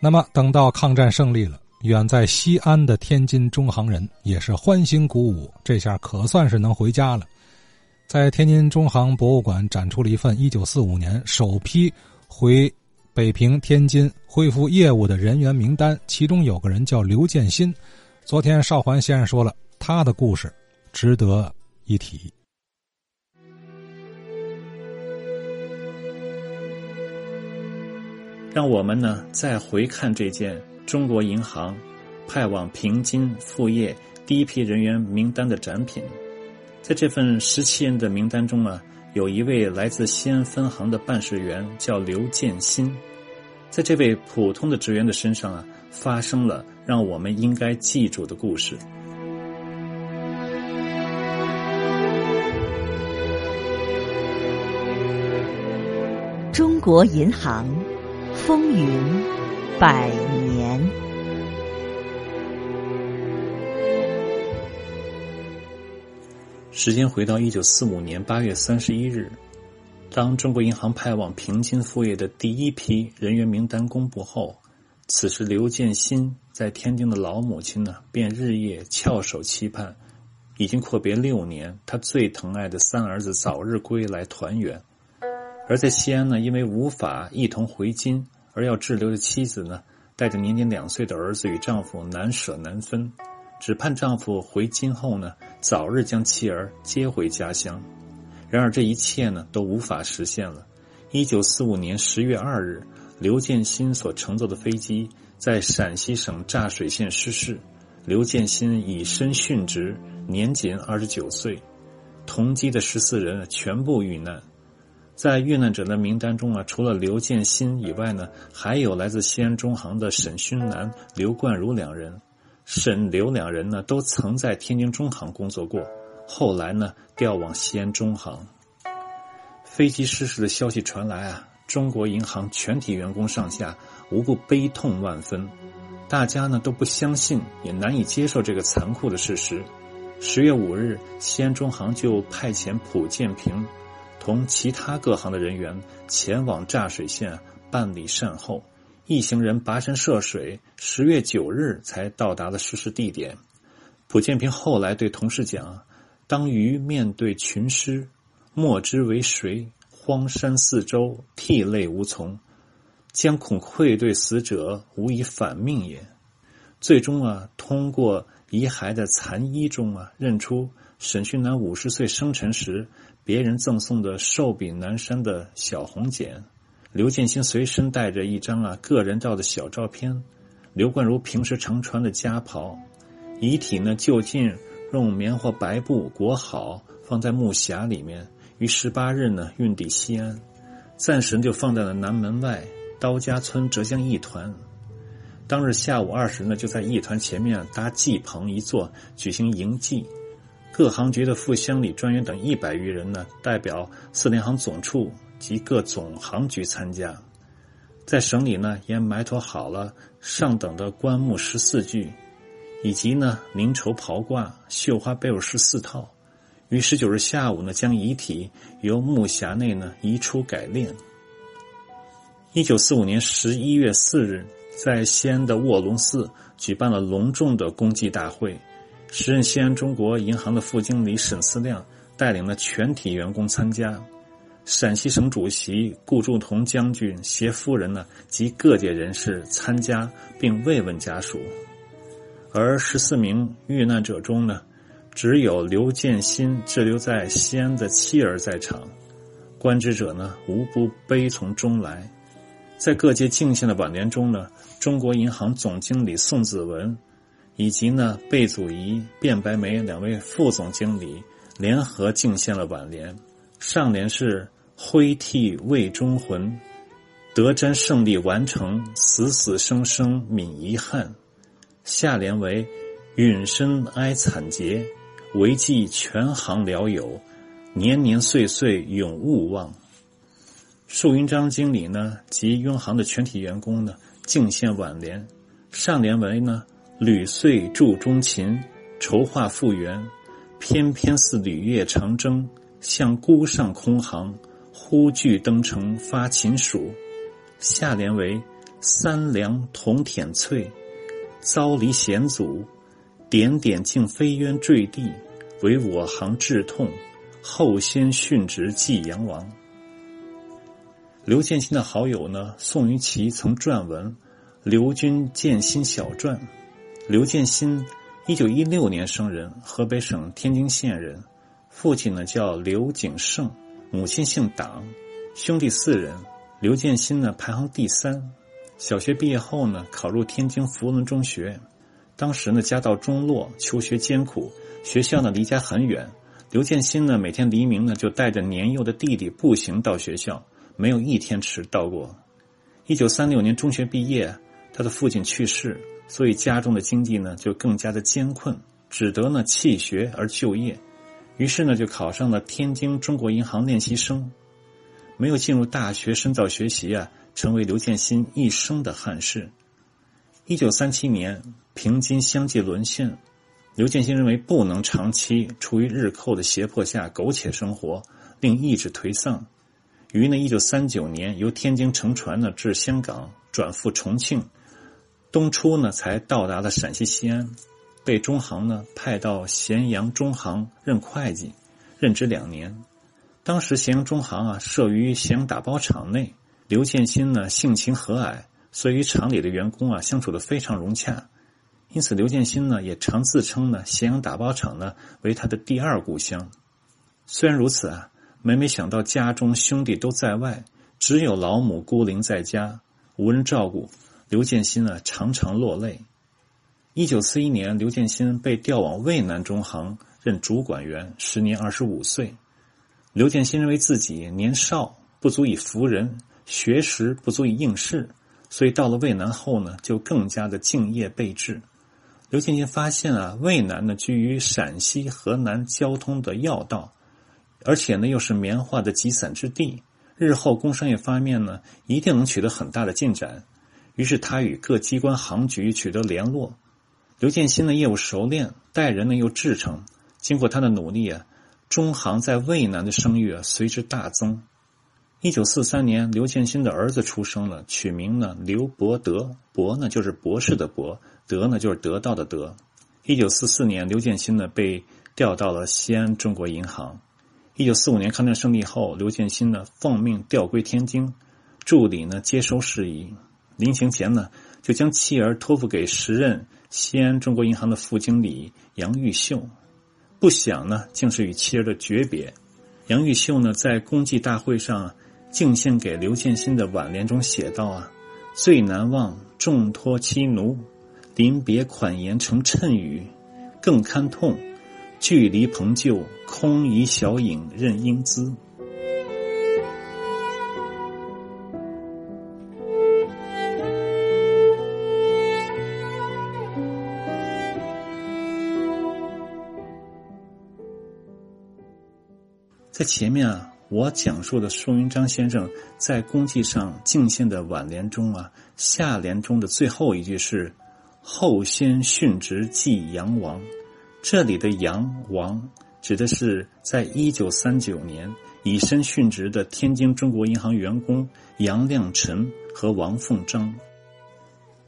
那么，等到抗战胜利了，远在西安的天津中行人也是欢欣鼓舞，这下可算是能回家了。在天津中行博物馆展出了一份1945年首批回北平、天津恢复业务的人员名单，其中有个人叫刘建新。昨天邵环先生说了他的故事，值得一提。让我们呢再回看这件中国银行派往平津复业第一批人员名单的展品，在这份十七人的名单中啊，有一位来自西安分行的办事员叫刘建新，在这位普通的职员的身上啊，发生了让我们应该记住的故事。中国银行。风云百年。时间回到一九四五年八月三十一日，当中国银行派往平津复业的第一批人员名单公布后，此时刘建新在天津的老母亲呢，便日夜翘首期盼，已经阔别六年，他最疼爱的三儿子早日归来团圆。而在西安呢，因为无法一同回京，而要滞留的妻子呢，带着年仅两岁的儿子与丈夫难舍难分，只盼丈夫回京后呢，早日将妻儿接回家乡。然而这一切呢，都无法实现了。一九四五年十月二日，刘建新所乘坐的飞机在陕西省柞水县失事，刘建新以身殉职，年仅二十九岁，同机的十四人全部遇难。在遇难者的名单中啊，除了刘建新以外呢，还有来自西安中行的沈勋南、刘冠如两人。沈刘两人呢，都曾在天津中行工作过，后来呢调往西安中行。飞机失事的消息传来啊，中国银行全体员工上下无不悲痛万分，大家呢都不相信，也难以接受这个残酷的事实。十月五日，西安中行就派遣蒲建平。同其他各行的人员前往柞水县办理善后，一行人跋山涉水，十月九日才到达了失事地点。蒲建平后来对同事讲：“当于面对群尸，莫知为谁，荒山四周，涕泪无从，将恐愧对死者，无以反命也。”最终啊，通过遗骸的残衣中啊，认出沈训南五十岁生辰时。别人赠送的寿比南山的小红笺，刘建新随身带着一张啊个人照的小照片，刘冠如平时常穿的家袍，遗体呢就近用棉花白布裹好，放在木匣里面，于十八日呢运抵西安，暂时就放在了南门外刀家村浙江一团。当日下午二时呢，就在义团前面搭祭棚一座，举行迎祭。各行局的副乡里专员等一百余人呢，代表四联行总处及各总行局参加。在省里呢，也埋妥好了上等的棺木十四具，以及呢灵绸袍褂、绣花被褥十四套。于十九日下午呢，将遗体由木匣内呢移出改殓。一九四五年十一月四日，在西安的卧龙寺举办了隆重的公祭大会。时任西安中国银行的副经理沈思亮带领了全体员工参加，陕西省主席顾祝同将军携夫人呢及各界人士参加并慰问家属，而十四名遇难者中呢，只有刘建新滞留在西安的妻儿在场，观之者呢无不悲从中来，在各界敬献的挽联中呢，中国银行总经理宋子文。以及呢，贝祖仪、卞白梅两位副总经理联合敬献了挽联，上联是“挥涕为忠魂，得瞻胜利完成，死死生生泯遗憾”，下联为“陨身哀惨节，唯记全行辽友，年年岁岁永勿忘”。树云章经理呢及雍行的全体员工呢敬献挽联，上联为呢。屡岁铸中勤，筹划复原，翩翩似旅夜长征，向孤上空航，忽惧登城发秦蜀。下联为三梁同舔翠，遭离险阻，点点竟飞渊坠地，为我行致痛。后先殉职祭阳王。刘建新的好友呢，宋于琦曾撰文《刘君建新小传》。刘建新，一九一六年生人，河北省天津县人。父亲呢叫刘景胜，母亲姓党，兄弟四人。刘建新呢排行第三。小学毕业后呢，考入天津福伦中学。当时呢家道中落，求学艰苦，学校呢离家很远。刘建新呢每天黎明呢就带着年幼的弟弟步行到学校，没有一天迟到过。一九三六年中学毕业，他的父亲去世，所以家中的经济呢就更加的艰困，只得呢弃学而就业。于是呢，就考上了天津中国银行练习生，没有进入大学深造学习啊，成为刘建新一生的憾事。一九三七年，平津相继沦陷，刘建新认为不能长期处于日寇的胁迫下苟且生活，令意志颓丧，于呢一九三九年由天津乘船呢至香港，转赴重庆，冬初呢才到达了陕西西安。被中行呢派到咸阳中行任会计，任职两年。当时咸阳中行啊设于咸阳打包厂内，刘建新呢性情和蔼，所以与厂里的员工啊相处的非常融洽。因此，刘建新呢也常自称呢咸阳打包厂呢为他的第二故乡。虽然如此啊，每每想到家中兄弟都在外，只有老母孤零在家，无人照顾，刘建新呢常常落泪。一九四一年，刘建新被调往渭南中行任主管员，时年二十五岁。刘建新认为自己年少不足以服人，学识不足以应试，所以到了渭南后呢，就更加的敬业备至。刘建新发现啊，渭南呢居于陕西、河南交通的要道，而且呢又是棉花的集散之地，日后工商业方面呢一定能取得很大的进展。于是他与各机关行局取得联络。刘建新的业务熟练，待人呢又至诚。经过他的努力啊，中行在渭南的声誉啊随之大增。一九四三年，刘建新的儿子出生了，取名呢刘伯德。伯呢就是博士的伯，德呢就是得到的德。一九四四年，刘建新呢被调到了西安中国银行。一九四五年抗战胜利后，刘建新呢奉命调归天津，助理呢接收事宜。临行前呢，就将妻儿托付给时任。西安中国银行的副经理杨玉秀，不想呢，竟是与妻儿的诀别。杨玉秀呢，在公祭大会上敬献给刘建新的挽联中写道：“啊，最难忘重托妻奴，临别款言成谶语；更堪痛，距离朋旧，空遗小影任英姿。”在前面啊，我讲述的宋云章先生在公祭上敬献的挽联中啊，下联中的最后一句是“后先殉职祭杨王”。这里的杨王指的是在一九三九年以身殉职的天津中国银行员工杨亮臣和王凤章。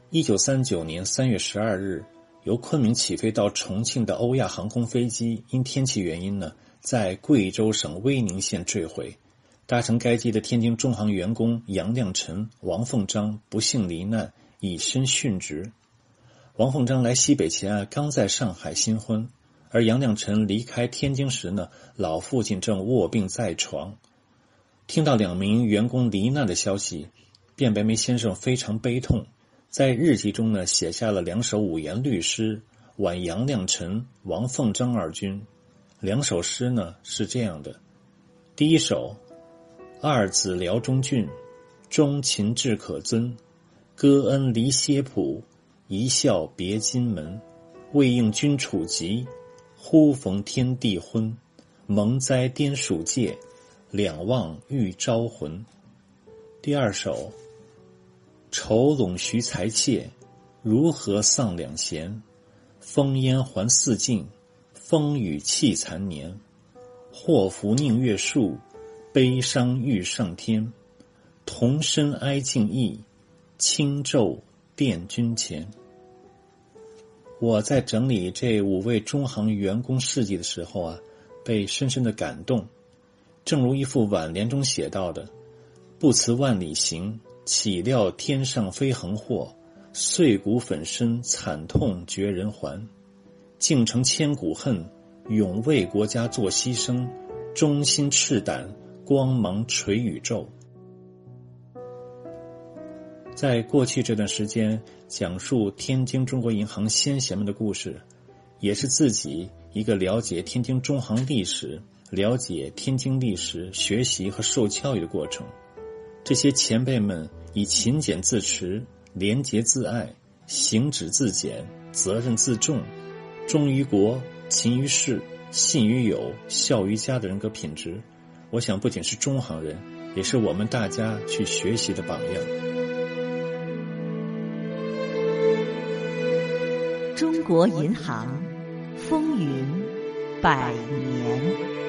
一九三九年三月十二日，由昆明起飞到重庆的欧亚航空飞机因天气原因呢。在贵州省威宁县坠毁，搭乘该机的天津中行员工杨亮臣、王凤章不幸罹难，以身殉职。王凤章来西北前啊，刚在上海新婚，而杨亮臣离开天津时呢，老父亲正卧病在床。听到两名员工罹难的消息，卞白眉先生非常悲痛，在日记中呢，写下了两首五言律诗，挽杨亮臣、王凤章二君。两首诗呢是这样的：第一首，二子辽中郡，忠勤志可尊，歌恩离歇浦，一笑别金门。未应君处疾，忽逢天地昏，蒙灾颠蜀界，两望欲招魂。第二首，愁陇徐才妾，如何丧两贤？烽烟还似镜。风雨气残年，祸福宁月树，悲伤欲上天。同身哀尽意，轻骤殿君前。我在整理这五位中行员工事迹的时候啊，被深深的感动。正如一副挽联中写到的：“不辞万里行，岂料天上飞横祸；碎骨粉身，惨痛绝人寰。竟成千古恨，永为国家做牺牲。忠心赤胆，光芒垂宇宙。”在过去这段时间，讲述天津中国银行先贤们的故事，也是自己一个了解天津中行历史。了解天津历史、学习和受教育的过程，这些前辈们以勤俭自持、廉洁自爱、行止自检、责任自重、忠于国、勤于事、信于友、孝于家的人格品质，我想不仅是中行人，也是我们大家去学习的榜样。国银行风云百年。